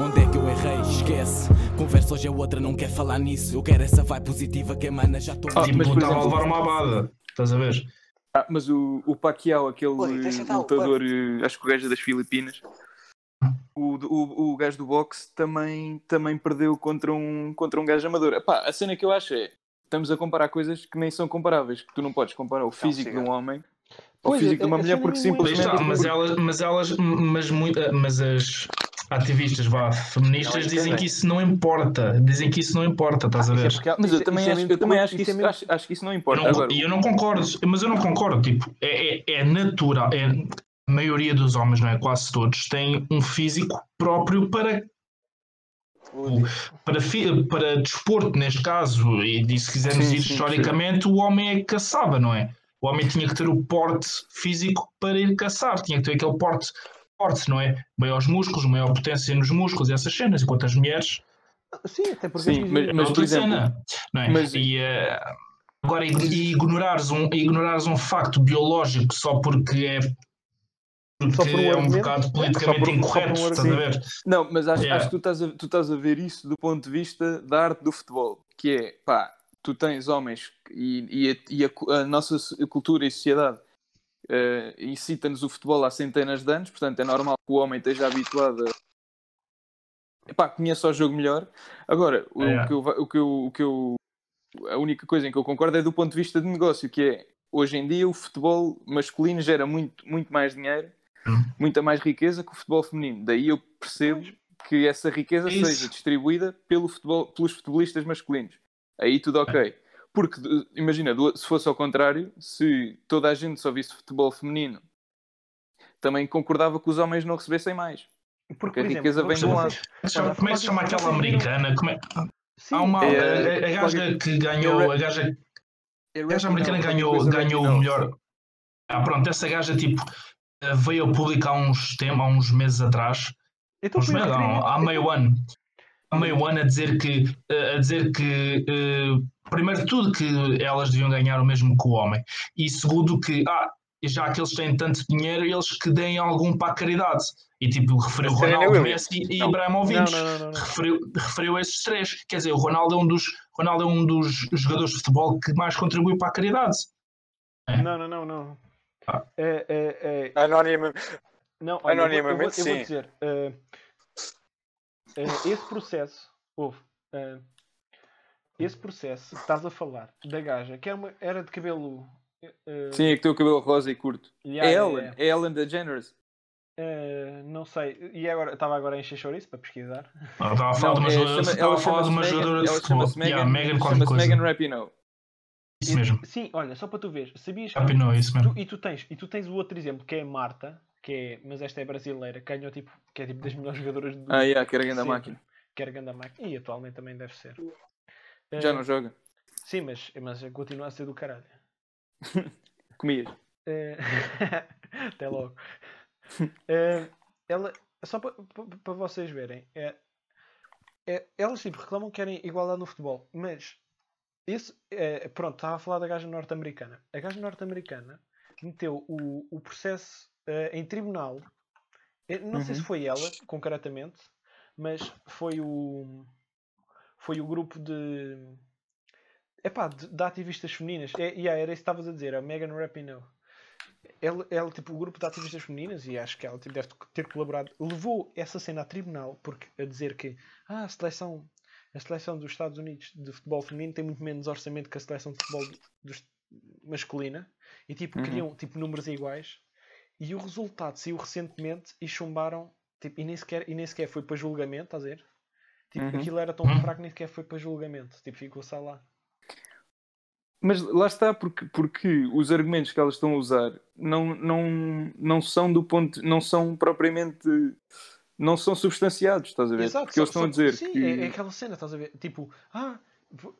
Onde é que eu errei? Esquece. Conversa hoje é outra, não quer falar nisso. Eu quero essa vibe positiva que emana, já estou. Ah, mas, por estava a exemplo- levar uma abada. Estás a ver? Ah, mas o, o Pacquiao, aquele Oi, lutador, acho que o gajo é das Filipinas, o, o, o gajo do boxe também, também perdeu contra um, contra um gajo amador. Epá, a cena que eu acho é, estamos a comparar coisas que nem são comparáveis, que tu não podes comparar o físico de um homem ao Pois, físico é- de uma a mulher porque é simplesmente... está, mas elas, mas elas, mas, muito, mas as ativistas vá, feministas Não, dizem é que isso não importa. Dizem que isso não importa, estás a Isso é ver? há- Mas eu também, é acho, eu também acho, que isso é isso, mesmo- acho, acho que isso não Eu importa. não- Agora, E eu não concordo, mas eu não concordo. Tipo, é, é, é natural. É, a maioria dos homens, não é? Quase todos, têm um físico próprio para, para, para desporto, neste caso. E se quisermos Sim, ir sim, historicamente, o homem é que caçava, não é? O homem tinha que ter o porte físico para ir caçar, tinha que ter aquele porte forte, não é? Maiores músculos, maior potência nos músculos, essas cenas, enquanto as mulheres Sim, até porque Sim, mas- é mas- por exemplo, cena, não é? mas- E, eh, agora, ig- e ignorares um, ignorares um facto biológico só porque é, porque Só por um é um bocado politicamente por- por um incorreto, estás a ver? Não, mas acho, Yeah. acho que tu estás, a, tu estás a ver isso do ponto de vista da arte do futebol, que é, pá, tu tens homens e, e, a, e a a nossa cultura e sociedade eh, incita-nos o futebol há centenas de anos, portanto é normal que o homem esteja habituado a... Epá, conheça o jogo melhor. Agora, o, Yeah. que eu, o, que eu, o que eu... A única coisa em que eu concordo é do ponto de vista de negócio, que é, hoje em dia o futebol masculino gera muito, muito mais dinheiro. Muita mais riqueza que o futebol feminino. Daí eu percebo que essa riqueza isso. seja distribuída pelo futebol, pelos futebolistas masculinos. Aí tudo ok. Porque, imagina, se fosse ao contrário, se toda a gente só visse futebol feminino, também concordava que os homens não recebessem mais. Porque a por riqueza vem de um lado. Como é que se chama aquela americana? Como é- Sim, Há uma. É- a, a gaja que ganhou. A gaja, a gaja americana ganhou, ganhou o melhor. Ah, pronto, essa gaja tipo eh, veio a publicar uns tempos, há uns meses atrás, Então uns meses, requerimento. há meio ano, há meio ano a dizer que, eh, a dizer que eh, primeiro de tudo que elas deviam ganhar o mesmo que o homem e segundo que ah, já que eles têm tanto dinheiro, eles que deem algum para a caridade. E tipo, referiu Serena Ronaldo. Messi e Não, Ibrahimovic. Não, não, não, não, não. referiu, referiu esses três. Quer dizer, o Ronaldo é um dos, Ronaldo é um dos jogadores de futebol que mais contribui para a caridade. Não, não, não, não. É, é, é, Anónimo. não, olha, eu vou- eu vou, Anonimamente, eu vou sim. dizer, eh, eh, esse processo, houve, eh, esse processo que estás a falar da gaja, que era, uma- era de cabelo. Sim, é que tem o cabelo rosa e curto. yeah, é Ellen, yeah. é Ellen DeGeneres. Eh, não sei, e agora estava agora a encher chouriço para pesquisar. Ela estava a falar de uma, é, jogadora- chama- estava a ela falar de uma chama-se jogadora Megan- de ela futebol. chama-se Yeah, Megan, Megan. Megan Rapinoe. Isso mesmo. Sim, olha, só para tu veres, sabias que Rapinoe, isso mesmo. tu, e, tu tens, e tu tens o outro exemplo que é a Marta, que é, mas esta é brasileira, que ganhou tipo, que é tipo das melhores jogadoras do Ah, yeah, que era grande máquina. Que era grande máquina. E atualmente também deve ser. Já Eh, não joga. Sim, mas, mas continua a ser do caralho. Comias. Eh, Até logo. Eh, ela, só para para vocês verem, é, é, elas tipo, reclamam que querem igualdade no futebol, mas esse, é, pronto, estava a falar da gaja norte-americana. A gaja norte-americana meteu o, o processo eh, em tribunal. Eu não sei se Uhum. foi ela, concretamente, mas foi o foi o grupo de epá, de, de ativistas femininas. É, yeah, era isso que estavas a dizer, a Megan Rapinoe. Ela, ela, tipo, o grupo de ativistas femininas, e acho que ela tipo, deve ter colaborado, levou essa cena a tribunal porque, a dizer que ah, a, seleção, a seleção dos Estados Unidos de futebol feminino tem muito menos orçamento que a seleção de futebol dos- masculina e tipo, Uhum. queriam tipo, números iguais. E o resultado saiu recentemente e chumbaram tipo, e, nem sequer, e nem sequer foi para julgamento, estás a ver? Tipo, Uhum. aquilo era tão Uhum. fraco que nem sequer foi para julgamento. Tipo, ficou só lá. Mas lá está, porque, porque os argumentos que elas estão a usar não, não, não são do ponto, não são propriamente, não são substanciados, estás a ver? Exato, porque só- eles estão só- a dizer sim, que... é, é aquela cena, estás a ver? Tipo, ah,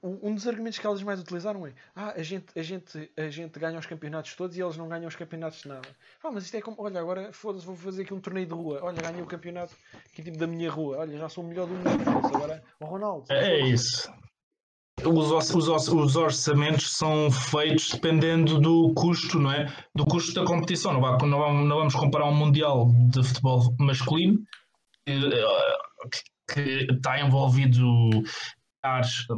um dos argumentos que elas mais utilizaram é ah, a gente, a gente, a gente ganha os campeonatos todos e eles não ganham os campeonatos de nada. Ah, mas isto é como, olha, agora foda-se, vou fazer aqui um torneio de rua. Olha, ganhei o campeonato aqui tipo da minha rua. Olha, já sou o melhor do mundo. Agora, o Ronaldo. É isso. os, os, os, os orçamentos são feitos dependendo do custo, não é? Do custo da competição. Não, vai, não, vamos, não vamos comparar um Mundial de futebol masculino que, está envolvido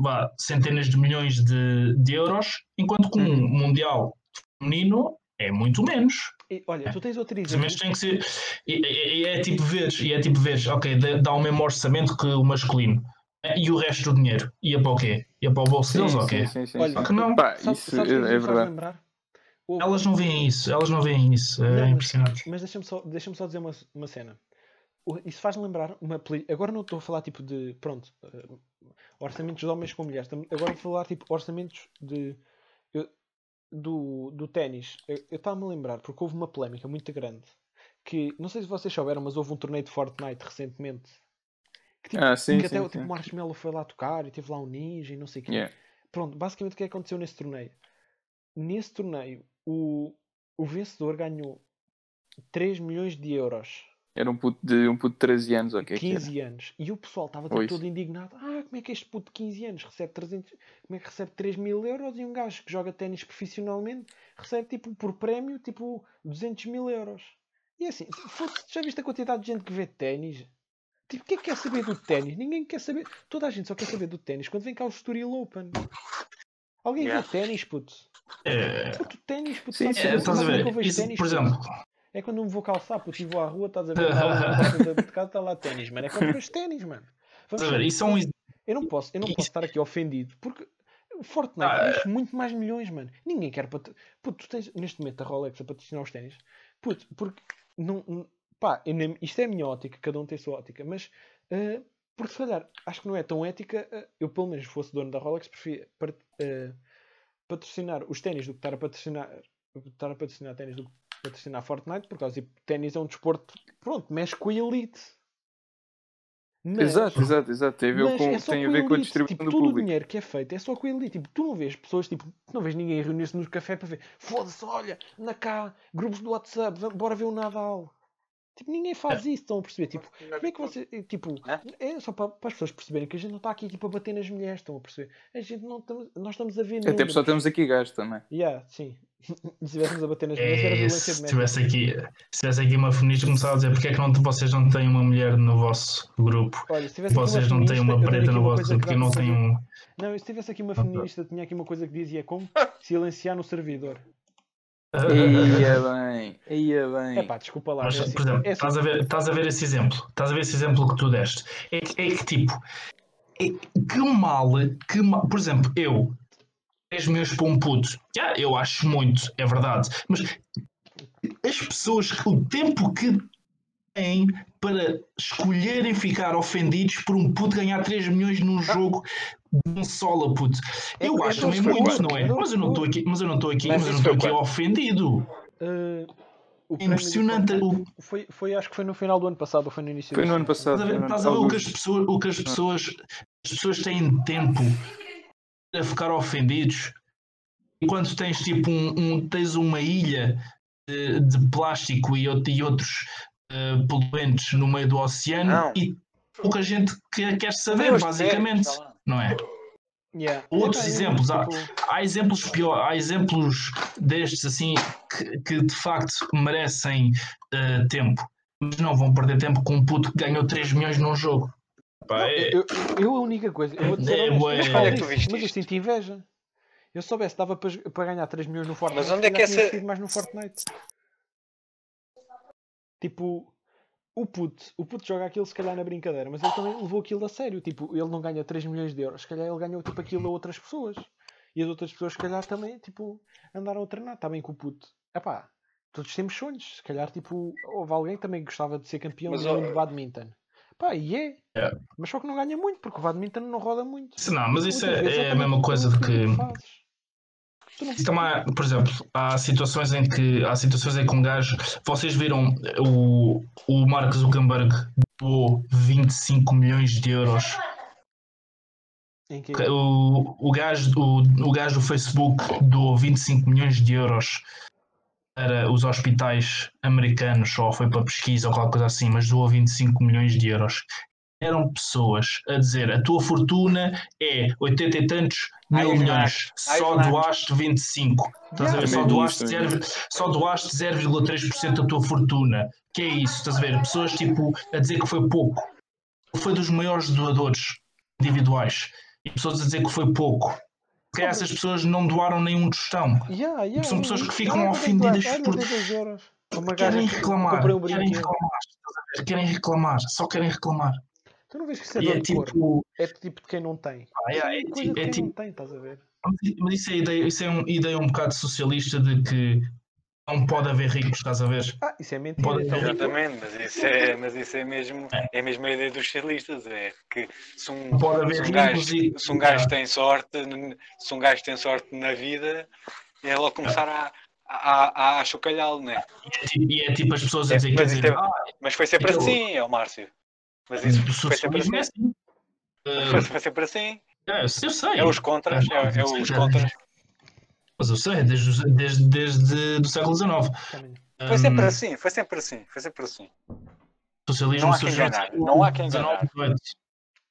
vá, centenas de milhões de, de euros, enquanto que um Uhum. Mundial feminino é muito menos. E, olha, tu tens outro Os exemplo. orçamentos têm que ser. E, e- e é tipo veres, e é tipo veres, ok, dá- o mesmo orçamento que o masculino. E o resto do dinheiro? Ia para o quê? Ia para o bolso deles ou o quê? sim, sim, Olha, sim. que não. Pá, Sabe- isso sabes o que é, é verdade. Elas não veem isso, elas não veem isso. É Não, mas- impressionante. Mas deixa-me só, deixa só dizer uma, uma cena. O- Isso faz lembrar uma peli- Agora não estou a falar tipo de. Pronto. eh, orçamentos de homens com mulheres. Agora vou falar tipo orçamentos de. eu- do, do ténis. Eu estava-me a lembrar porque houve uma polémica muito grande. Que não sei se vocês souberam, mas houve um torneio de Fortnite recentemente. Que, tipo, Ah, sim, que até sim, o tipo, sim. Marshmallow foi lá tocar e teve lá um ninja e não sei o quê. Yeah. Pronto, basicamente o que que aconteceu nesse torneio? Nesse torneio, o, o vencedor ganhou 3 milhões de euros, Era um puto de, um puto de 13 anos, ok? 15 anos. E o pessoal estava tipo, todo indignado. Ah, como é que este puto de 15 anos recebe 300, como é que recebe 3 mil euros e um gajo que joga ténis profissionalmente recebe tipo por prémio tipo 200 mil euros. E assim, já viste a quantidade de gente que vê ténis? Tipo, quem é que quer saber do ténis? Ninguém quer saber. Toda a gente só quer saber do ténis quando vem cá o Estoril Open. Alguém Yeah. vê ténis, puto? É, Puto, ténis, puto. Sim, é, estás a é ver? Isso, ténis, por puto? É quando eu me vou calçar, puto, e vou à rua, estás a ver? Lá porta de casa, está lá ténis, mano. É quando vejo ténis, mano. Vamos ver? Isso é um Eu não posso, eu não Isso- posso estar aqui ofendido, porque o Fortnite Ah, mexe muito mais milhões, mano. Ninguém quer pat... Puto, tu tens neste momento a Rolex a patrocinar os ténis. Puto, porque não, pá, nem- isto é a minha ótica, cada um tem a sua ótica, mas eh, porque se calhar acho que não é tão ética. eh, eu, pelo menos, fosse dono da Rolex, preferia par- eh, patrocinar os ténis do que estar a patrocinar, estar a patrocinar ténis do que patrocinar Fortnite, por causa de ténis é um desporto, pronto, mexe com a elite. Mas- Exato, exato, exato. Tem a ver com, é tem a com ver com a elite. distribuição tipo, do todo o público. dinheiro que é feito é só com a elite. Tipo, tu não vês pessoas, tipo, tu não vês ninguém reunir-se no café para ver. Foda-se, olha, na cá, grupos do WhatsApp, bora ver o Nadal. Tipo, ninguém faz isso, estão a perceber? Tipo, como é que você. Tipo, é só para, para as pessoas perceberem que a gente não está aqui tipo, a bater nas mulheres, estão a perceber? A gente não estamos. Nós estamos a ver. Até porque só temos aqui gajos também. Yeah, sim. Se estivéssemos a bater nas mulheres, era É, violência se doméstica. tivesse aqui, se tivesse aqui uma feminista começava a dizer porque é que não, vocês não têm uma mulher no vosso grupo? Olha, se tivesse aqui Vocês não têm uma preta no vosso grupo que porque não fazer. um. Não, e se tivesse aqui uma feminista, tinha aqui uma coisa que dizia como silenciar no servidor. Ia bem, ia bem. É pá, desculpa lá. Mas, é assim- por exemplo, é assim- estás a, ver, estás a ver esse exemplo? Estás a ver esse exemplo que tu deste? É que, é que tipo, é- que mal, que mal, por exemplo, eu, 10 meus para um puto, já, eu acho muito, é verdade, mas as pessoas, o tempo que têm para escolherem ficar ofendidos por um puto ganhar 3 milhões num jogo de um sola, puto. É- Eu é acho também muito, não é? é Mas eu não estou aqui, mas eu não estou aqui, Mas mas eu não isso estou foi aqui ofendido. Uh, o É impressionante o, Foi, foi, acho que foi no final do ano passado ou foi no início Foi no ano passado. Estás a ver, foi no estás ano- a ver o que as pessoas, o que as pessoas, as pessoas têm tempo a ficar ofendidos enquanto tens tipo um, um- tens uma ilha de, de plástico e, e outros eh, poluentes no meio do oceano Não. e pouca gente quer, quer saber, os basicamente, tá não é? Yeah. Outros eu, exemplos, há- tipo, Há exemplos pior, há exemplos destes assim que, que de facto merecem eh, tempo, mas não vão perder tempo com um puto que ganhou 3 milhões num jogo. Pá, é- eu, eu a única coisa, eu vou dizer É, honesto, eu é isso, mas eu sinto inveja. Eu soubesse, dava para, para ganhar 3 milhões no Fortnite. Mas onde é que essa- investido mais no Fortnite? Tipo, o puto, o puto joga aquilo se calhar na brincadeira, mas ele também levou aquilo a sério. Tipo, ele não ganha 3 milhões de euros, se calhar ele ganhou tipo aquilo a outras pessoas. E as outras pessoas, se calhar, também, tipo, andaram a treinar. Está bem com o puto. Epá, todos temos sonhos. Se calhar, tipo, houve alguém que também gostava de ser campeão Mas, do mundo de badminton. Pá, e é. É. Mas só que não ganha muito, porque o badminton não roda muito. Isso não, mas isso é, é a mesma coisa de que. Isso também, por exemplo, há situações em que há situações em que um gajo. Vocês viram o, o Mark Zuckerberg doou 25 milhões de euros. O, o, gajo, o, o gajo do Facebook doou 25 milhões de euros para os hospitais americanos, ou foi para pesquisa ou qualquer coisa assim, mas doou 25 milhões de euros. eram pessoas a dizer a tua fortuna é 80 e tantos mil milhões, só doaste 25. Estás a ver? Só doaste, isso, também vi 0, só doaste 0,3% da tua fortuna. Que é isso? Estás a ver? Pessoas tipo a dizer que foi pouco. Foi dos maiores doadores individuais. E pessoas a dizer que foi pouco. Porque essas pessoas não doaram nenhum tostão. Yeah, yeah, São yeah, pessoas que yeah. ficam Ai, ofendidas por- 92 euros. Uma Querem que reclamar, um querem reclamar, querem reclamar, só querem reclamar. Tu não vês que isso é é cor? tipo, É tipo de quem não tem. Ah, Isso é, tipo- é tipo- não tem, estás a ver? mas isso é, ideia, isso é uma ideia um bocado socialista de que não pode haver ricos, estás a ver? Ah, isso é mentira. Pode haver- Exatamente, mas isso é, mas isso é mesmo é mesmo a ideia dos socialistas, é que se um, pode haver se um gajo, e. se um gajo tem sorte, se um gajo tem sorte na vida, é logo começar a, a, a, a chocalhá-lo, né? É e é tipo as pessoas a É, dizer, mas dizer, é- ah, Mas foi sempre Aquilo- assim, é o Márcio. Mas isso foi sempre é assim. assim. Foi, foi sempre assim. é, eu sei. É os contras, é, é os contras. Mas eu sei, desde, desde, desde o século XIX. Foi sempre assim, foi sempre assim, foi sempre assim. Socialismo Não há quem enganar, século não há quem 19, enganar. 18.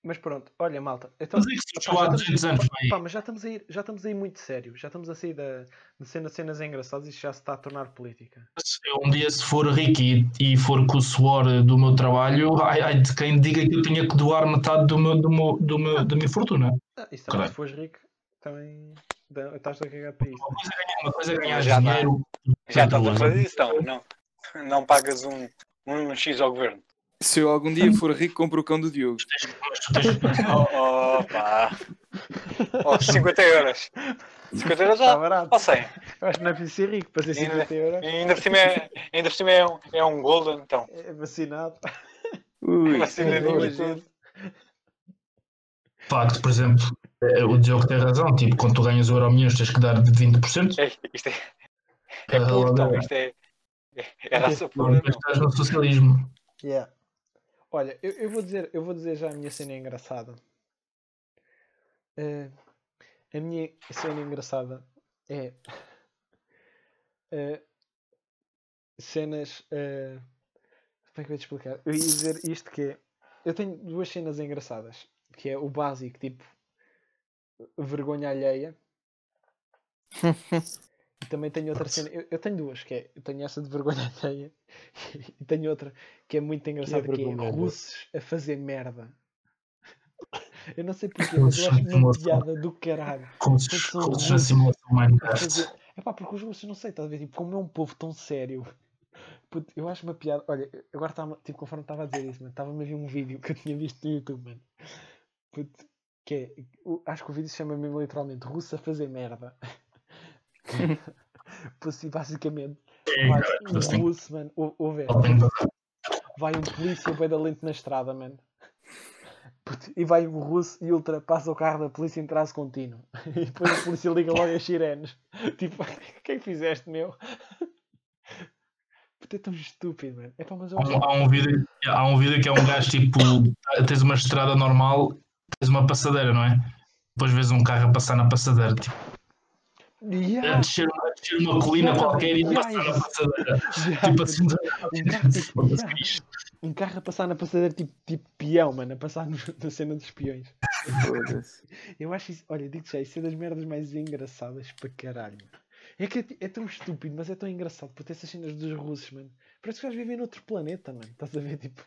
Mas pronto, olha, malta. Então, Mas é que Pá, há já 200 anos, pá, mas já estamos, a ir, já estamos a ir muito sério. Já estamos a sair da, de cenas, cenas engraçadas e isto já se está a tornar política. Eu um dia, se for rico e, e for com o suor do meu trabalho, ai, ai de quem diga que eu tinha que doar metade do meu, do meu, do meu, da minha fortuna. Ah, isso também, se fores rico, também estás a cagar para isso. Uma coisa é ganhar, é Já dá. dinheiro. Já estás a fazer isso, então. Não, não pagas um, um X ao governo. Se eu algum dia for rico, compro o cão do Diogo. Oh, pá. Oh, 50 euros. 50 euros Está ou, barato. ou 100. Eu acho que não é preciso ser rico para ser Ainda- 50 euros. Ainda por cima é, ainda por cima é, um, é um golden, então. É vacinado. Ui, Vacinadinho É tudo. facto, por exemplo, o Diogo tem razão. Tipo, quando tu ganhas o Euro Milhões, tens que dar de 20%. É, isto é, é Cada puro, então. Isto é, é, é raça pura, estás no socialismo. Yeah. Olha, eu, eu vou dizer, eu vou dizer já a minha cena engraçada. Eh, a minha cena engraçada é eh, cenas. eh, como é que eu ia te explicar? Eu ia dizer isto que é. Eu tenho duas cenas engraçadas. Que é o básico, tipo vergonha alheia. e também tenho outra cena. Eu, eu tenho duas, que é. Eu tenho essa de vergonha alheia e tenho outra que é muito engraçada, que é vergonha alheia? russos a fazer merda. Eu não sei porquê, mas eu acho uma piada do caralho. Simulação a Minecraft. É pá, porque os russos não sei, estás a ver? Tipo, como é um povo tão sério. Puto, eu acho uma piada. Olha, agora está tipo, conforme estava a dizer isso, estava-me a ver um vídeo que eu tinha visto no YouTube, mano. Puto, que é. acho que o vídeo se chama mesmo literalmente Russo a fazer merda. E basicamente É, vai um assim, russo, mano, ou, ou ver, ele tem- vai um polícia bem da lente na estrada, mano. E vai um russo e ultrapassa o carro da polícia em traço contínuo. E depois a polícia liga logo as sirenes. Tipo, o que é que fizeste, meu? Puto, é tão estúpido, mano. É pá, mas eu Há um, há um vídeo, há um vídeo que é um gajo tipo, tens uma estrada normal, uma passadeira, não é? Depois vês um carro a passar na passadeira, tipo, a Yeah, descer, a descer uma colina Yeah, qualquer e a yeah, passar na passadeira. yeah, Tipo assim, Um carro, tipo, um carro a passar na passadeira tipo, tipo peão, mano, a passar no- na cena dos peões. Eu acho isso, olha, digo já, isso é das merdas mais engraçadas para caralho. É que é, é tão estúpido, mas é tão engraçado por ter essas cenas dos russos, mano. Parece que os gajos vivem noutro planeta, mano. Estás a ver, tipo,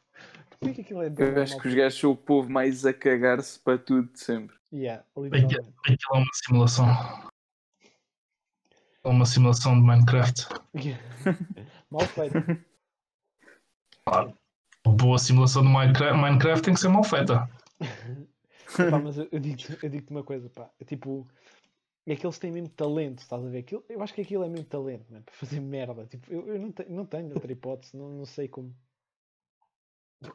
como é que aquilo é Eu acho que os gajos são o povo mais a cagar-se para tudo de sempre. Yeah, Aquilo literalmente. aquilo é uma simulação. É uma simulação de Minecraft. Mal feito. Claro. Boa simulação de Minecraft, Minecraft tem que ser mal feita. Pá, mas eu, eu digo-te digo uma coisa, pá. É tipo, é que eles têm mesmo talento, estás a ver? Aquilo, eu acho que aquilo é mesmo talento, mano, para fazer merda. Tipo, eu, eu não, te- não tenho outra hipótese, não, não sei como.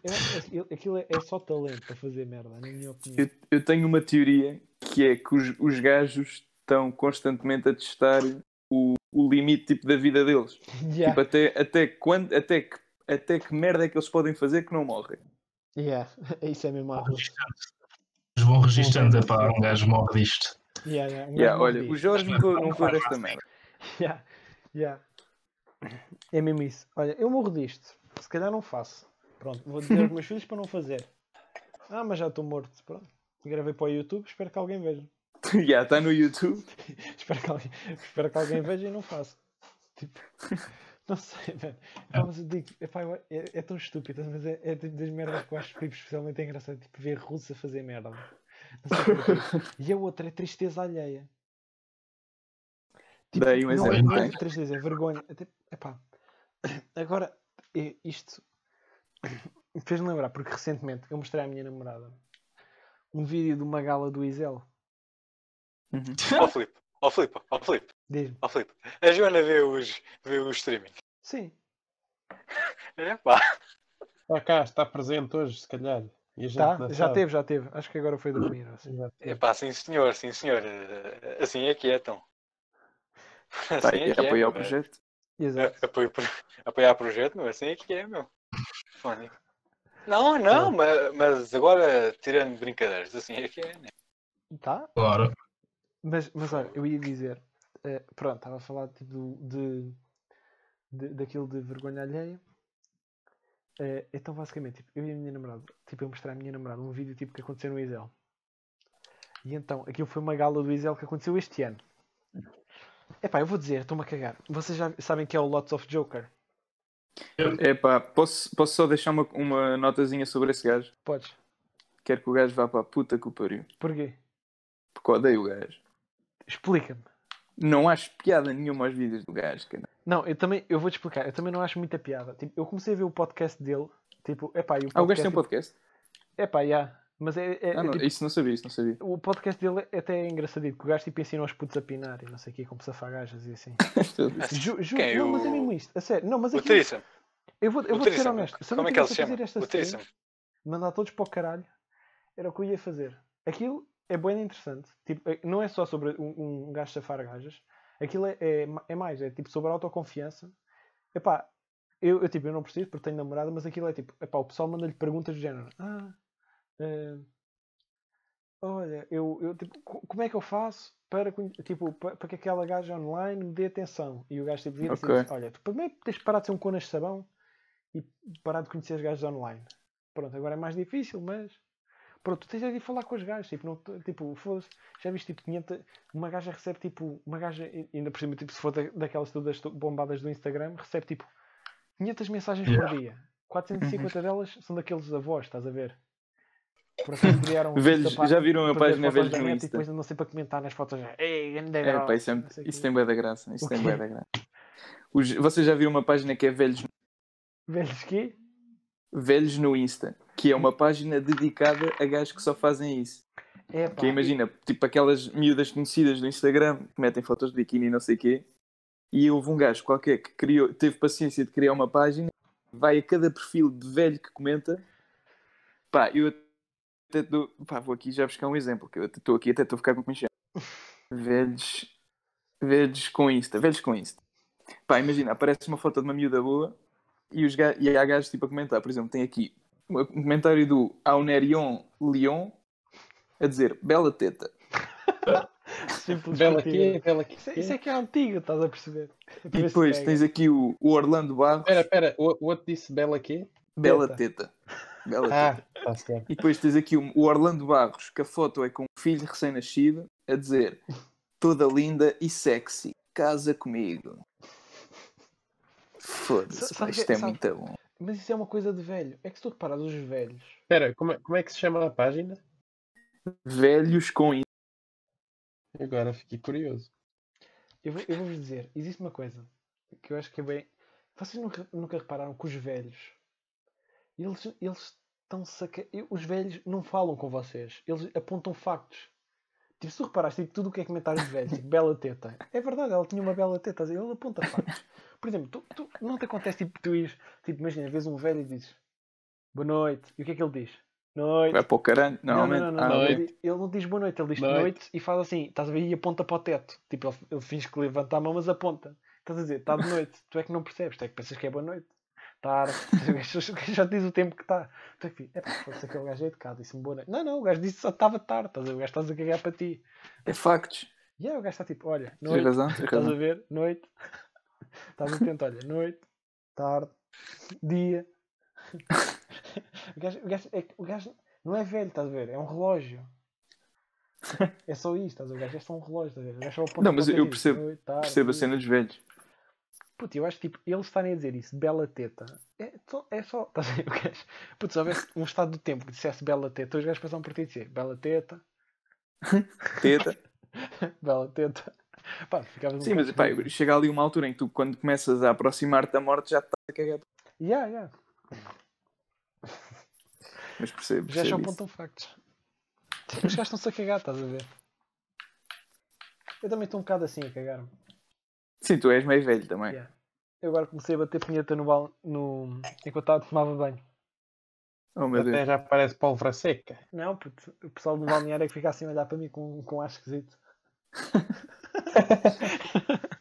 Eu que aquilo- é, é só talento para fazer merda, na minha opinião. Eu, eu tenho uma teoria que é que os, os gajos estão constantemente a testar o, o limite tipo, da vida deles. Yeah, Tipo, até, até, quando, até, que, até que merda é que eles podem fazer que não morrem. yeah. Isso é mesmo a. Eles vão registando, é pá, um gajo morre disto. Yeah, yeah, um Yeah, olha, disto. o Jorge nunca, nunca desta merda. Yeah, yeah. É mesmo isso. Olha, eu morro disto. Se calhar não faço. Pronto, vou dizer aos meus filhos para não fazer. Ah, mas já estou morto. Pronto. Gravei para o YouTube, espero que alguém veja. Já está no YouTube. espero, que alguém, espero que alguém veja e não faça. Tipo, não sei. Ah, mas eu digo, epá, é, é tão estúpido, mas é, é tipo das merdas que eu acho tipo, especialmente engraçado, tipo, ver russos a fazer merda. Não sei porquê. E a outra é tristeza alheia. Tipo, Dei um não é, exemplo, não é tens? tristeza, é vergonha. É tipo, epá. Agora, é- isto fez-me lembrar, porque recentemente eu mostrei à minha namorada um vídeo de uma gala do Isel. Uhum. Ó Filipe, ó Filipe, ó Filipe, Diz-me. ó Filipe. A Joana vê os, vê o streaming. Sim. É pá. Está cá, está presente hoje, se calhar. E a gente Tá, já sabe. teve, já teve. Acho que agora foi dormir. assim. É pá, sim senhor, sim senhor. Eh, Assim é que é, então. Assim é que é. apoiar o projeto. Exato. É, apoio pro- Apoiar projeto, meu, assim é que é, meu. Não, não, mas, mas agora tirando brincadeiras, assim é que é, né? Tá? Claro. Mas, mas olha, eu ia dizer, eh, pronto, estava a falar tipo, do- de, de, daquilo de vergonha alheia. Eh, então, basicamente, tipo, eu e a minha namorada, tipo, eu mostrei à minha namorada um vídeo tipo, que aconteceu no Isel. E então, aquilo foi uma gala do Isel que aconteceu este ano. Epá, eu vou dizer, estou-me a cagar. Vocês já sabem que é o Lots of Joker? Epá, posso, posso só deixar uma, uma notazinha sobre esse gajo? Podes. Quero que o gajo vá para a puta que o pariu. Porquê? Porque odeio o gajo. Explica-me. Não acho piada nenhuma aos vídeos do gajo, cara. Não, eu também, eu vou-te explicar, eu também não acho muita piada. Tipo, eu comecei a ver o podcast dele, tipo, epá, e o Ah, o gajo tem podcast, um podcast? Epá, já. Mas é, é- Ah, é não, tipo, isso não sabia, isso não sabia. o podcast dele é até engraçadito, que o gajo tipo ensina aos putos a pinar e não sei o quê, como safar gajas e assim. Ju, ju, Quem? não, mas é O- mesmo isto, a sério. Não, mas O aquilo, Trissam. eu vou, eu O vou ser honesto. Se eu não Como é que ele tivesse a chama? fazer esta O Trissam. mandar todos para o caralho, era o que eu ia fazer. Aquilo é bem interessante. Tipo, é- não é só sobre um, um gajo safar gajas. Aquilo é, é, é mais, é tipo sobre a autoconfiança. Epá, eu, eu, tipo, eu não preciso porque tenho namorada, mas aquilo é tipo, epá, o pessoal manda-lhe perguntas do género. Ah, eh, olha, eu, eu tipo, co- como é que eu faço para, tipo, para, para que aquela gaja online me dê atenção? E o gajo tipo, vira Ok. assim, olha, tu primeiro tens de parar de ser um conas de sabão e parar de conhecer as gajas online. Pronto, agora é mais difícil, mas pronto, tu tens de ir falar com as gajas, tipo, não, tipo, foda-se, já viste tipo 500, uma gaja recebe tipo, uma gaja, ainda por cima, tipo, se for da- daquelas todas to- bombadas do Instagram, recebe tipo 500 mensagens Yeah. por dia. 450 delas são daqueles avós, estás a ver? Por acaso criaram um Velhos- Insta pa- já viram a para ver página Velhos no Insta? E depois não sei para comentar nas fotos. Ei, grande É, grau", pá, isso, é- isso tem bué da graça. Isso tem bué da graça. Os, vocês já viram uma página que é Velhos, Velhos quê? Velhos no Insta? Que é uma página dedicada a gajos que só fazem isso. É, pá, Que imagina, tipo aquelas miúdas conhecidas do Instagram que metem fotos de biquíni e não sei o quê. E houve um gajo qualquer que criou, teve paciência de criar uma página, vai a cada perfil de velho que comenta. Pá, eu até dou, pá, vou aqui já buscar um exemplo, que eu estou aqui até estou a ficar com comissão. Velhos, velhos com Insta, velhos com Insta. Pá, imagina, aparece uma foto de uma miúda boa e, os ga- e há gajos tipo a comentar, por exemplo, tem aqui um comentário do Aunerion Leon a dizer bela teta. simples Bela aqui, bela aqui. Isso, é- isso é que é antigo, estás a perceber? E depois tens aqui o, o Orlando Barros, Espera, espera, o, o outro disse bela aqui? bela Teta. teta. Bela Ah, certo. E depois tens aqui o, Orlando Barros, que a foto é com um filho recém-nascido, a dizer toda linda e sexy, casa comigo. Foda-se, Sabe isto é sabe- muito bom. Mas isso é uma coisa de velho. É que se tu reparares os velhos. Espera, como é, como é que se chama a página? Velhos com. Agora fiquei curioso. Eu vou, eu vou vos dizer, existe uma coisa que eu acho que é bem. Vocês nunca, nunca repararam que os velhos eles, eles estão saca... Os velhos não falam com vocês, eles apontam factos. Tipo, se tu reparaste, tipo, tudo o que é comentário de velho, tipo, bela teta. É verdade, ela tinha uma bela teta, ele aponta factos. Por exemplo, tu, tu- não te acontece tipo, tu ires, tipo, imagina, vês um velho e dizes boa noite, e o que é que ele diz? Noite. Vai para o caralho. Não, não, Normalmente. não, Ah, não, noite. Ele, ele não diz boa noite, ele diz Noite. noite. e faz assim, estás a ver? E aponta para o teto. Tipo, ele, ele finge que levanta a mão, mas aponta. Estás a dizer, está de noite. Tu é que não percebes, tu é que pensas que é boa noite. Tarde. O gajo já diz o tempo que está. É que é pá, que o gajo é educado, disse-me boa noite. Não, não, o gajo disse só estava tarde. Estás a ver? O gajo está a cagar para ti. é factos. E aí o gajo está tipo, olha, noite. razão, Estás a ver? Noite. Estás atento, olha, noite, tarde, dia. O gajo, o gajo, é o gajo Não é velho, estás a ver? É um relógio. É só isto, estás a ver? O gajo é só um relógio, estás a ver? O gajo só aponta Não, mas o eu percebo- "Oi, tarde", Percebo a cena dos velhos. Puto, eu acho que tipo, eles estarem a dizer isso, bela teta, é só. É só estás a ver? O gajo, puto, se houvesse um estado do tempo que dissesse bela teta, os gajos passavam por ti e dizer bela teta, Teta. bela teta. Pá, um Sim, mas pá, chega ali uma altura em que tu, quando começas a aproximar-te da morte, já estás a cagar. Yeah, yeah. Mas percebo. Só percebo isso. apontam factos. Os gajos estão-se a cagar, estás a ver? Eu também estou um bocado assim a cagar-me. Sim, tu és meio velho também. Yeah. Eu agora comecei a bater punheta no bal no... enquanto estava a tomar banho. Oh meu Até Deus. já parece pólvora seca. Não, puto, o pessoal do balneário é que fica assim a olhar para mim com, com ar esquisito.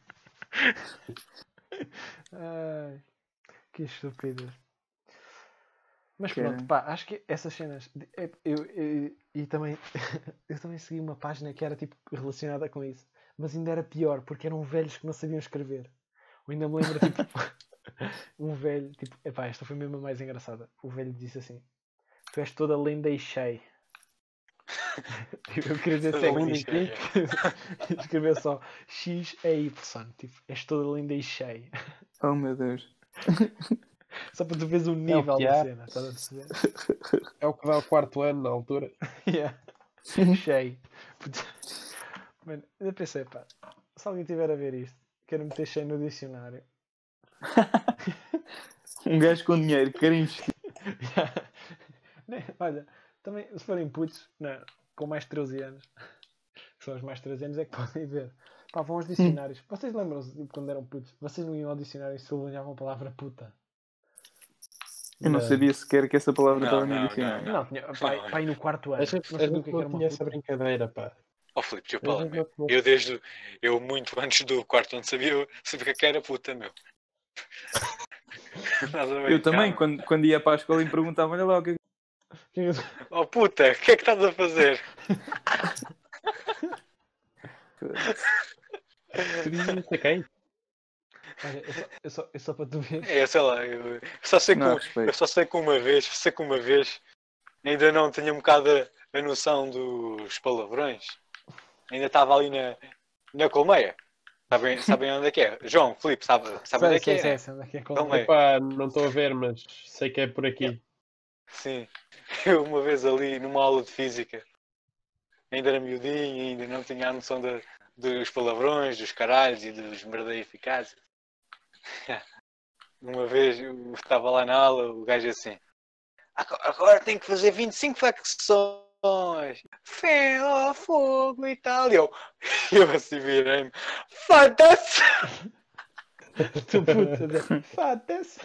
Ai, que estupidez. Mas Que pronto, é? pá, acho que essas cenas. de- é- Eu, eu- e também eu também segui uma página que era tipo relacionada com isso, mas ainda era pior porque eram velhos que não sabiam escrever. Eu ainda me lembro tipo um velho, tipo, epá, esta foi mesmo a mais engraçada. O velho disse assim: Tu és toda linda e cheia. Eu queria dizer só linda e escrever só X e Y. Tipo, és toda linda e cheia. Oh meu Deus. Só para tu veres o nível que da há. cena, estás a perceber? É o que dá o quarto ano na altura. Yeah. Cheio. Puta. Mano, eu pensei, pá, se alguém tiver a ver isto, quero meter cheio no dicionário. Um gajo com dinheiro, quer investir. Né, Olha, também, se forem putos, não, com mais de 13 anos, que são os mais de 13 anos, é que podem ver. Pá, vão aos dicionários. Vocês lembram-se de quando eram putos? Vocês não iam ao dicionário e sublinhavam a palavra puta? Eu não Não. sabia sequer que essa palavra Não, estava não, no dicionário. Não, tinha, pá, pá, aí no quarto ano. A gente, não a sabia o que é que não era uma tinha essa puta. brincadeira, pá. Ó Filipe, eu meu. não- Eu desde. Eu muito antes do quarto ano sabia, sabia que era puta, meu. Eu também, quando, quando ia para a escola e me perguntavam, olha lá o que é que Oh puta, o que é que estás a fazer? Isso é quem? Olha, eu só, eu, só, eu só para tu ver. É, sei lá, eu, eu só sei que, Não, respeito. eu só sei que uma vez, sei que uma vez ainda não tinha um bocado a, a noção dos palavrões. Ainda estava ali na, na colmeia. Sabem, sabem onde é que é? João, Filipe, sabe, sabe onde é que é? onde é que é Então, qual é. é. Epá, não estou a ver, mas sei que é por aqui. Sim. Eu uma vez ali numa aula de física, ainda era miudinho, ainda não tinha a noção da- dos palavrões, dos caralhos e dos merdeiros eficazes. Uma vez eu estava lá na aula, o gajo assim, "Ago- agora tem que fazer 25 flexões, fé, ó, fogo e tal. E eu, eu assim virei-me, foda-se! Tu puta, foda-se.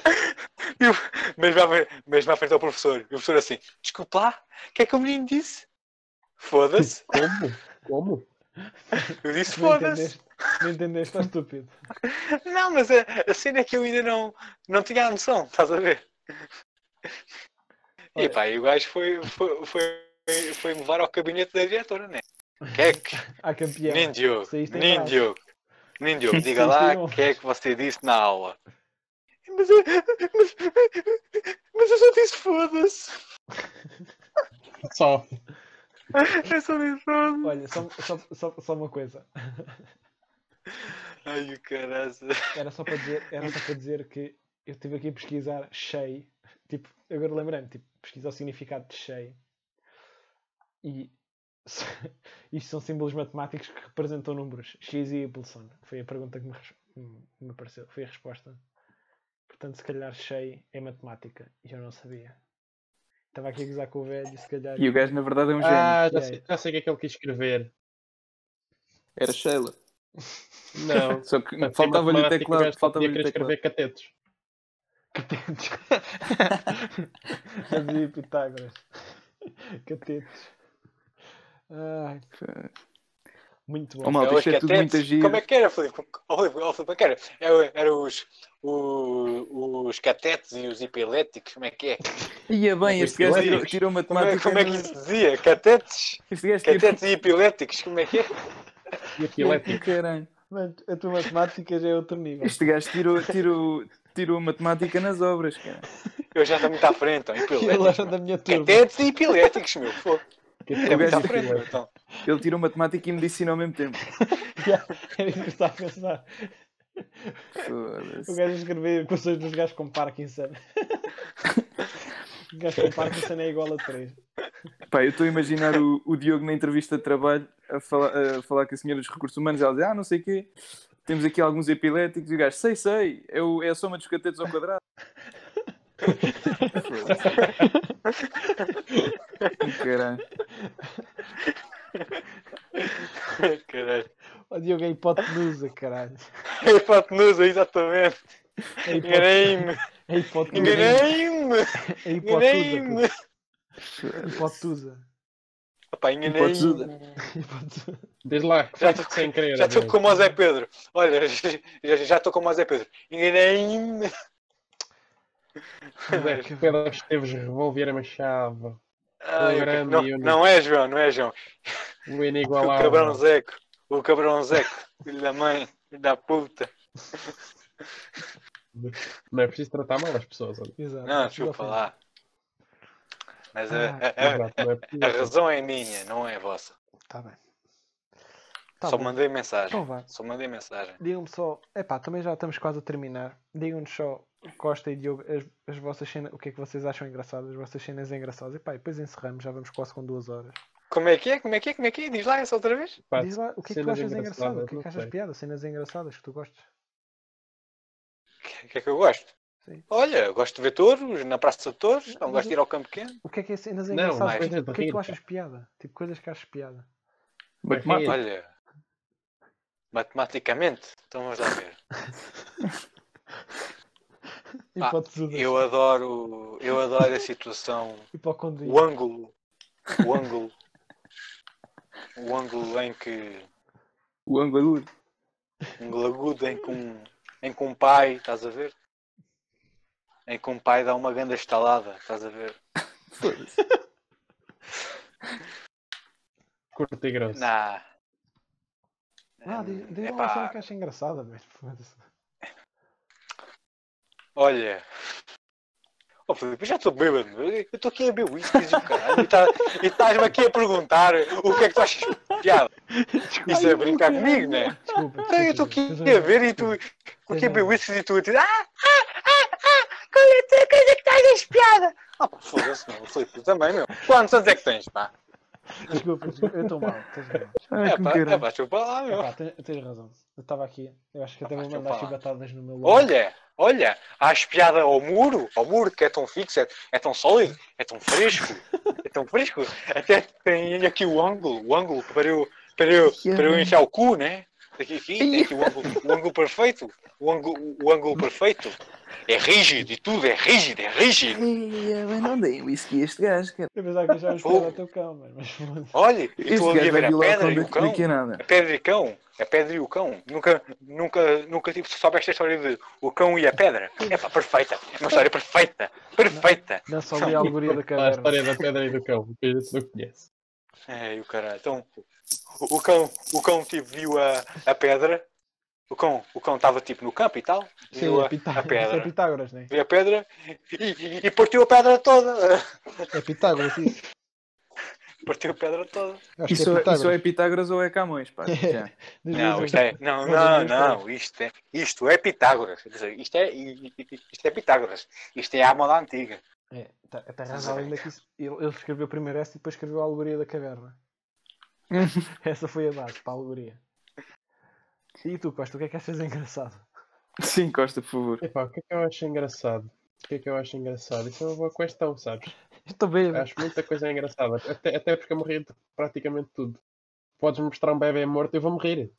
E mesmo, mesmo à frente ao professor. E o professor assim, desculpa lá, o que é que o menino disse? Foda-se. Como? Como? Eu disse foda-se. Não entendeste, estás estúpido. Não, mas a, a cena é que eu ainda não, não tinha a noção, estás a ver? E Olha. pá, e o gajo foi, foi, foi, foi me levar ao gabinete da diretora, né? Que é que, Ah, campeão. nem Diogo, nem. Diogo, nem Diogo, diga lá o que é que você disse na aula. Mas eu, mas, mas eu só disse foda-se. Só. Eu só disse foda-se. Olha, só, só, só, só uma coisa. Ai, o caralho. Era só para dizer, era só para dizer que eu estive aqui a pesquisar cheio. Tipo, agora lembrei-me, tipo, pesquisar o significado de cheio. E isto são símbolos matemáticos que representam números. X e Y. Foi a pergunta que me, que me apareceu. Foi a resposta. Portanto, se calhar cheio é matemática. E eu não sabia. Estava aqui a gozar com o velho e se calhar. E o gajo, na verdade, é um gênio. Ah, já sei, já sei o que é que ele quis escrever. Era Sheila. Não. Só que faltava-lhe o teclado. Faltava-lhe o escrever catetos. Catetos. Dizia Pitágoras. Catetos. Ai, muito bom. Oh, malta, É os isto é tudo catetes. muito giro. Como é que era, Filipe? Oh, Filipe, oh, Filipe, é que era? Era, era os, o- os catetes e os epiléticos, como é que é? Ia bem, este gajo tirou, tirou Como é, matemática. como é que isso dizia? Catetes? Este gajo tirou. Catetes e epiléticos, como é que é? E epilético. Caralho. Mano, a tua matemática já é outro nível. Este gajo tirou, tirou, tirou matemática nas obras, cara. Eu já estou muito à frente. Ele Epiléticos. era da minha Que turma. tetos e epiléticos, meu. Pô, Que é é gajo- então. Ele tirou matemática e medicina ao mesmo tempo. Yeah, Era isso que eu estava a pensar. O gajo escrever equações dos gajos com Parkinson. O gajo com Parkinson é igual a 3. Pá, eu estou a imaginar o, o Diogo na entrevista de trabalho a falar, a falar com a senhora dos recursos humanos. Ela diz: Ah, não sei o quê, temos aqui alguns epiléticos. E o gajo: Sei, sei, é, o- é a soma dos catetos ao quadrado. Caralho. Caralho. O Diogo é hipotenusa, caralho. É hipotenusa, exatamente. É. Enganei-me. É hipotenusa. Enganei-me. É hipotenusa. Puto. Hipotenusa. Opa, enganei-me. Diz lá, que Já tô- sem querer. Já estou como o Zé Pedro. Olha, já já estou como o Zé Pedro. Enganei-me. Zé Pedro Esteves revolver a chave. Ai, grande não, e não é, João, não é, João. O O cabrão inigualável. Zeco. O cabrão Zeco. Filho da mãe. Filho da puta. Não é preciso tratar mal as pessoas. olha. Exato. Não, desculpa lá. Mas a, Ah, a- a- Exato, não é preciso. a razão é minha, não é vossa. Tá bem. Tá Só bom. mandei mensagem. Então. Só mandei mensagem. Digam-me só, epá, também já estamos quase a terminar. Digam-nos só, Costa e Diogo, as, as vossas cenas, o que é que vocês acham engraçadas, as vossas cenas engraçadas. Epá, e depois encerramos, já vamos quase com duas horas. Como é que é? Como é que é? Como é que é? Diz lá essa outra vez. Pá, Diz lá, o que é que tu achas engraçado? O que é não que achas piada? Cenas engraçadas que tu gostas? O que é que eu gosto? Sim. Olha, gosto de ver touros na Praça de Touros. Não Mas gosto de ir ao campo pequeno. O que é que é cenas Não, engraçadas? mas o que, é o que é que tu achas piada? Tipo, coisas que achas piada. Matemática. Olha, matematicamente, então vamos lá ver. Ah, Eu adoro, eu adoro a situação, o ângulo, o ângulo, o ângulo em que O ângulo agudo. um ângulo agudo em que um, em que um pai, estás a ver? Em que um pai dá uma grande estalada, estás a ver? Curto e grosso. Na. Ah, diz, diz uma cena que achas engraçada, mesmo. Olha. Oh, Filipe, eu já estou bêbado, eu estou aqui a beber whisky e o caralho, e tá- e estás-me aqui a perguntar o que é que tu achas piada. Isso é brincar comigo, né? Desculpa. Então, eu estou aqui desculpa, a ver e tu estou aqui a beber whisky e tu a dizer Ah, ah, ah, ah, qual é a coisa que estás piada? Ah, pá, foda-se, meu. Filipe, tu também, meu. Quantos anos é que tens, pá? Desculpa, desculpa, eu estou mal. Tens razão. É pá, é caralho. pá, desculpa lá, meu. Epá, tens, tens razão. Eu estava aqui. Eu acho que até Ah, vou pá, mandar desculpa lá. chibatadas no meu lado. Olha, olha, há espiada ao muro, ao muro que é tão fixo, é, é tão sólido, é tão fresco, é tão fresco. Até tem aqui o ângulo, o ângulo para eu, para eu, para eu enfiar o cu, né? Aqui, aqui, tem aqui o ângulo, o ângulo perfeito, o ângulo, o ângulo perfeito. É rígido e tudo, é rígido, é rígido. Ei, mas não dei whisky a este gajo, cara. Eu pensava que já Fogo. ao teu cão, mas. Olha, e tu ali a ver a o pedra e o cão. a nada. A pedra e o cão, a pedra e o cão. Nunca, nunca, nunca tipo, soubeste a história de o cão e a pedra. É pá, perfeita. É uma história perfeita. Perfeita. Não só li a alegoria da A caverna. história da pedra e do cão, que a gente não conhece. É, e o caralho. Então, o, o cão, o cão tipo, viu a, a pedra. O cão o cão estava tipo no campo e tal. Sim, Viu é, a, Pitá... a isso é pedra. Pitágoras, né? Viu a pedra e, e, e partiu a pedra toda. É Pitágoras, isso. Partiu a pedra toda. Acho Isso, que é é- Pitágoras. isso é Pitágoras ou é Camões, pá? Diz Não, isto é, não, não, não, isto é, isto é Pitágoras. Isto é, isto é Pitágoras. Isto é a moda antiga. É, tá, tá razão ainda que isso, ele, ele escreveu primeiro esta e depois escreveu a alegoria da caverna. Essa foi a base para a alegoria. E tu, Costa, o que é que achas engraçado? Sim, Costa, por favor. Epá, o que é que eu acho engraçado? O que é que eu acho engraçado? Isso é uma boa questão, sabes? Estou bem, Acho muita coisa engraçada. Até, até porque eu rio de praticamente tudo. Podes mostrar um bebê morto e eu vou-me rir.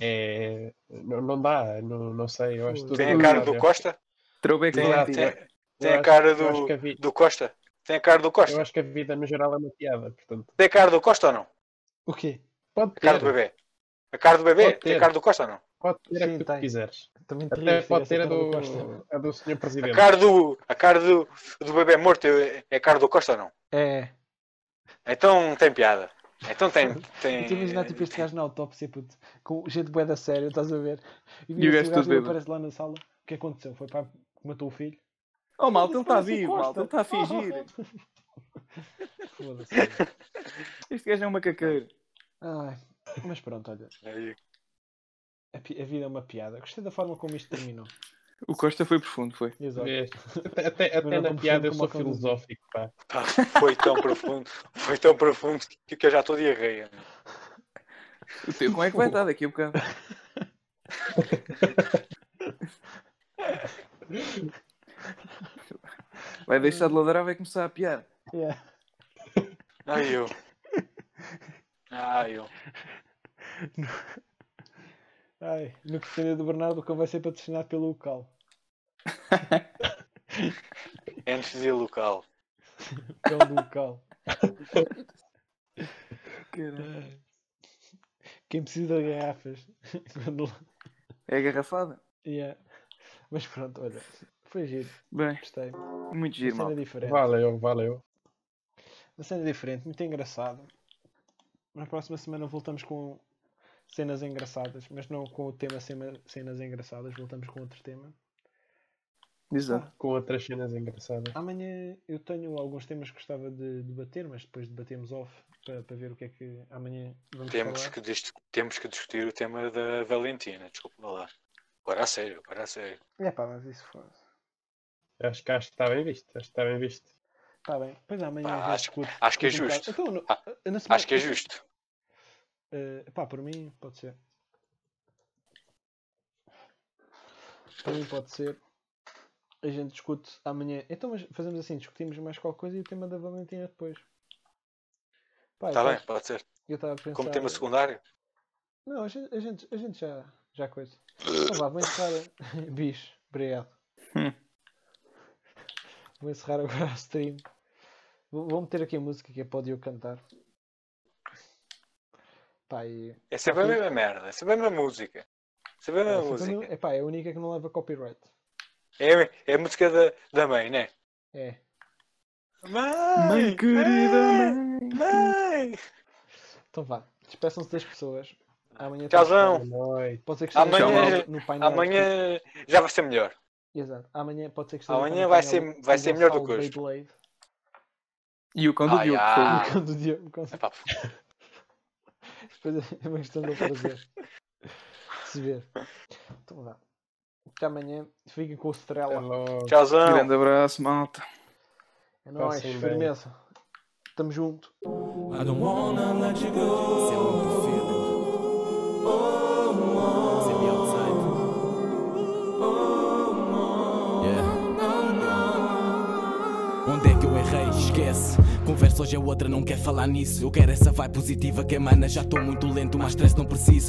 É... Não, não dá, não, não sei. Eu acho tudo Tem a cara do. Costa? Tem, Exato. Tem, Eu a cara eu acho do, a vi- do Costa? Tem a cara do Eu Costa? acho que a vida no geral é uma piada, portanto. Tem a cara do Costa ou não? O quê? Pode A cara do ter, bebê? A cara do bebê? Tem a ter. cara do Costa ou não? pode ter a Sim, que tu tem. quiseres. Também Até pode ter a cara do, Costa. a do Sr. A Presidente. cara do, a cara do, do bebê morto é é a cara do Costa ou não? É. Então tem piada. Então tem. tem tu imaginar tipo este gajo na autópsia, puto, com gente bué da sério, estás a ver? E E o gajo e bêbado. aparece lá na sala. O que aconteceu? Foi para que matou o filho? Oh, malta, ele está Foda-se, vivo, Costa. malta, ele está a fingir. Foda-se. Este gajo é uma caqueira. Ai, mas pronto, olha. A, a vida é uma piada. Gostei da forma como isto terminou. O Costa foi profundo, foi. Exato. Vês? Até, até, até não na piada eu sou filosófico, pá. pá, foi tão profundo, foi tão profundo que que eu já estou diarreia. O teu, como é que vai estar daqui a bocado? Vai deixar de ladrar, vai começar a piar. Yeah. Ai eu. Ai eu. Ai, no que defender do Bernardo, o cão vai ser patrocinado pelo local. Antes de ir local. Cão do local. Caralho. Quem precisa de garrafas. Quando... É garrafada? Yeah. Mas pronto, olha. Foi giro. Bem, Gostei. muito Uma giro, cena mal. diferente. Valeu, valeu. Uma cena diferente, muito engraçado. Na próxima semana voltamos com cenas engraçadas, mas não com o tema cena- cenas engraçadas, voltamos com outro tema. Exato. Ah, Com outras cenas engraçadas. amanhã eu tenho alguns temas que gostava de debater, mas depois debatemos off para, para ver o que é que amanhã vamos Temos falar. que, temos que discutir o tema da Valentina. Desculpa lá. Agora a sério, agora a sério. É pá, mas isso foi. Acho que, acho que está bem visto. Acho que está bem visto. Está bem. Pois amanhã Pá, a gente acho- discute- acho que é justo. Então, no- Ah, na semana- Acho que é justo. Eh, pá, por mim pode ser. Por mim pode ser. A gente discute amanhã. Então, mas fazemos assim: discutimos mais qualquer coisa e o tema da Valentina depois. Pá, Está bem, pode ser. Eu estava a pensar. Como tema secundário. Não, a gente, a gente, a gente já, já coisa. Então vá, vou encerrar. Bicho, obrigado. Hum. Vou encerrar agora a stream. Vou, vou meter aqui a música que é para o Diogo cantar. Pá, e. É sempre a mesma merda. É sempre a mesma música. É sempre a mesma É, música. no- epá, é a única que não leva copyright. É, é a música da, da mãe, né? É. Mãe! Mãe querida, mãe. Mãe! Então vá, despeçam-se das pessoas. Amanhã Tchauzão. temos- Boa noite. Pode ser que esteja Amanhã- no- no painel. Amanhã já vai ser melhor. Exato. Amanhã pode ser que esteja Amanhã vai ser- vai o ser melhor do que hoje. Beyblade. E o cão do Ai, Diogo. ai. foi. Quando o Diogo- quando- Epá, Depois é uma questão de eu fazer. Se ver. Então vá. Até amanhã. Fiquem com o Estrela. Tchauzão. Grande abraço, malta. É nóis. Firmeza. Tamo junto. I don't wanna let you go. Esquece. Conversa hoje é outra, não quer falar nisso. Eu quero essa vibe positiva que emana. Já estou muito lento, mas stress não preciso.